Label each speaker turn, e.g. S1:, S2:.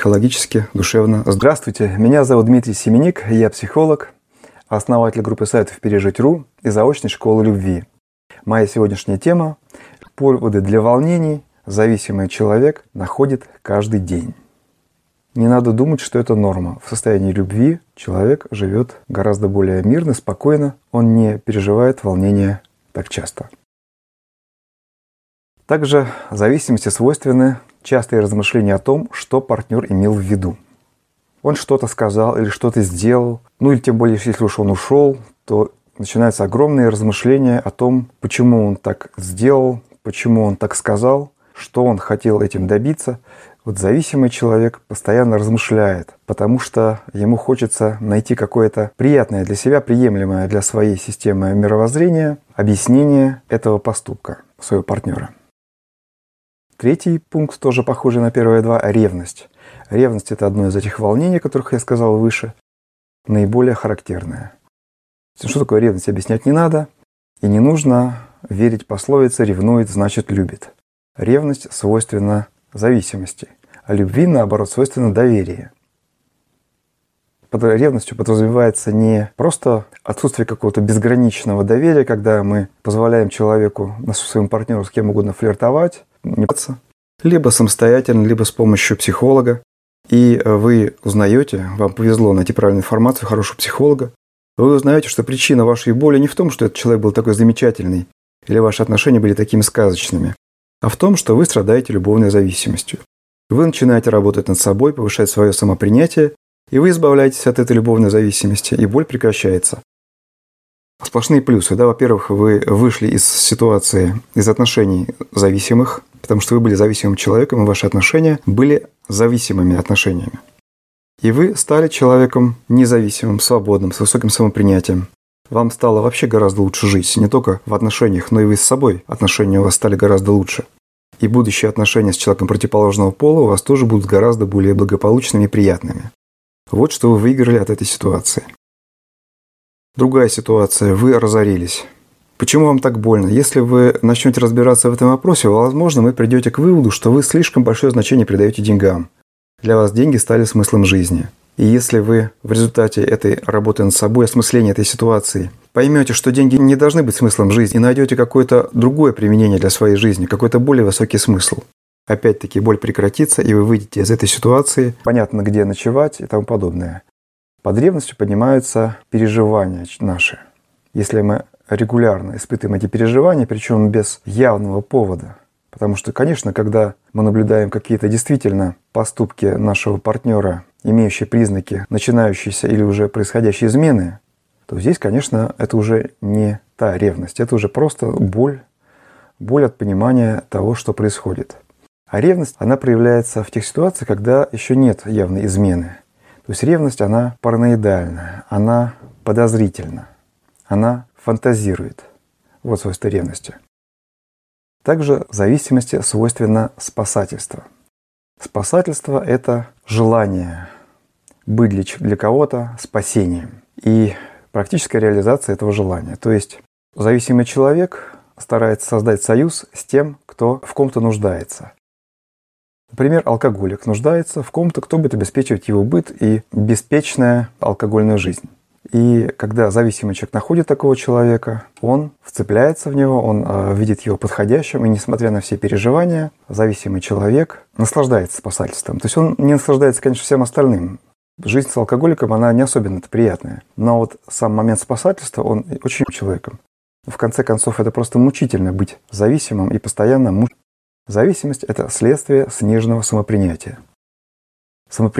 S1: психологически, душевно. Здравствуйте, меня зовут Дмитрий Семеник, я психолог, основатель группы сайтов «Пережить.ру» и заочной школы любви. Моя сегодняшняя тема – поводы для волнений зависимый человек находит каждый день. Не надо думать, что это норма. В состоянии любви человек живет гораздо более мирно, спокойно. Он не переживает волнения так часто. Также зависимости свойственны частые размышления о том, что партнер имел в виду. Он что-то сказал или что-то сделал, ну или тем более, если уж он ушел, то начинаются огромные размышления о том, почему он так сделал, почему он так сказал, что он хотел этим добиться. Вот зависимый человек постоянно размышляет, потому что ему хочется найти какое-то приятное для себя, приемлемое для своей системы мировоззрения объяснение этого поступка своего партнера. Третий пункт, тоже похожий на первые два – ревность. Ревность – это одно из этих волнений, о которых я сказал выше, наиболее характерное. Что такое ревность, объяснять не надо. И не нужно верить пословице «ревнует, значит любит». Ревность свойственна зависимости, а любви, наоборот, свойственно доверие. Под ревностью подразумевается не просто отсутствие какого-то безграничного доверия, когда мы позволяем человеку, своему партнеру с кем угодно флиртовать, либо самостоятельно, либо с помощью психолога. И вы узнаете, вам повезло найти правильную информацию, хорошего психолога, вы узнаете, что причина вашей боли не в том, что этот человек был такой замечательный, или ваши отношения были такими сказочными, а в том, что вы страдаете любовной зависимостью. Вы начинаете работать над собой, повышать свое самопринятие, и вы избавляетесь от этой любовной зависимости, и боль прекращается. Сплошные плюсы. Да? Во-первых, вы вышли из ситуации, из отношений зависимых, потому что вы были зависимым человеком, и ваши отношения были зависимыми отношениями. И вы стали человеком независимым, свободным, с высоким самопринятием. Вам стало вообще гораздо лучше жить, не только в отношениях, но и вы с собой. Отношения у вас стали гораздо лучше. И будущие отношения с человеком противоположного пола у вас тоже будут гораздо более благополучными и приятными. Вот что вы выиграли от этой ситуации. Другая ситуация. Вы разорились. Почему вам так больно? Если вы начнете разбираться в этом вопросе, возможно, вы придете к выводу, что вы слишком большое значение придаете деньгам. Для вас деньги стали смыслом жизни. И если вы в результате этой работы над собой, осмысления этой ситуации, поймете, что деньги не должны быть смыслом жизни, и найдете какое-то другое применение для своей жизни, какой-то более высокий смысл, опять-таки боль прекратится, и вы выйдете из этой ситуации, понятно, где ночевать и тому подобное. Под ревностью поднимаются переживания наши. Если мы регулярно испытываем эти переживания, причем без явного повода, Потому что, конечно, когда мы наблюдаем какие-то действительно поступки нашего партнера, имеющие признаки начинающейся или уже происходящей измены, то здесь, конечно, это уже не та ревность, это уже просто боль, боль от понимания того, что происходит. А ревность, она проявляется в тех ситуациях, когда еще нет явной измены. То есть ревность, она параноидальная, она подозрительна, она фантазирует. Вот свойство ревности. Также зависимости свойственно спасательство. Спасательство – это желание быть для, кого-то спасением и практическая реализация этого желания. То есть зависимый человек старается создать союз с тем, кто в ком-то нуждается. Например, алкоголик нуждается в ком-то, кто будет обеспечивать его быт и беспечная алкогольная жизнь. И когда зависимый человек находит такого человека, он вцепляется в него, он э, видит его подходящим, и несмотря на все переживания, зависимый человек наслаждается спасательством. То есть он не наслаждается, конечно, всем остальным. Жизнь с алкоголиком, она не особенно приятная. Но вот сам момент спасательства, он очень человеком. В конце концов, это просто мучительно быть зависимым и постоянно муч... Зависимость – это следствие сниженного самопринятия. Самопринятие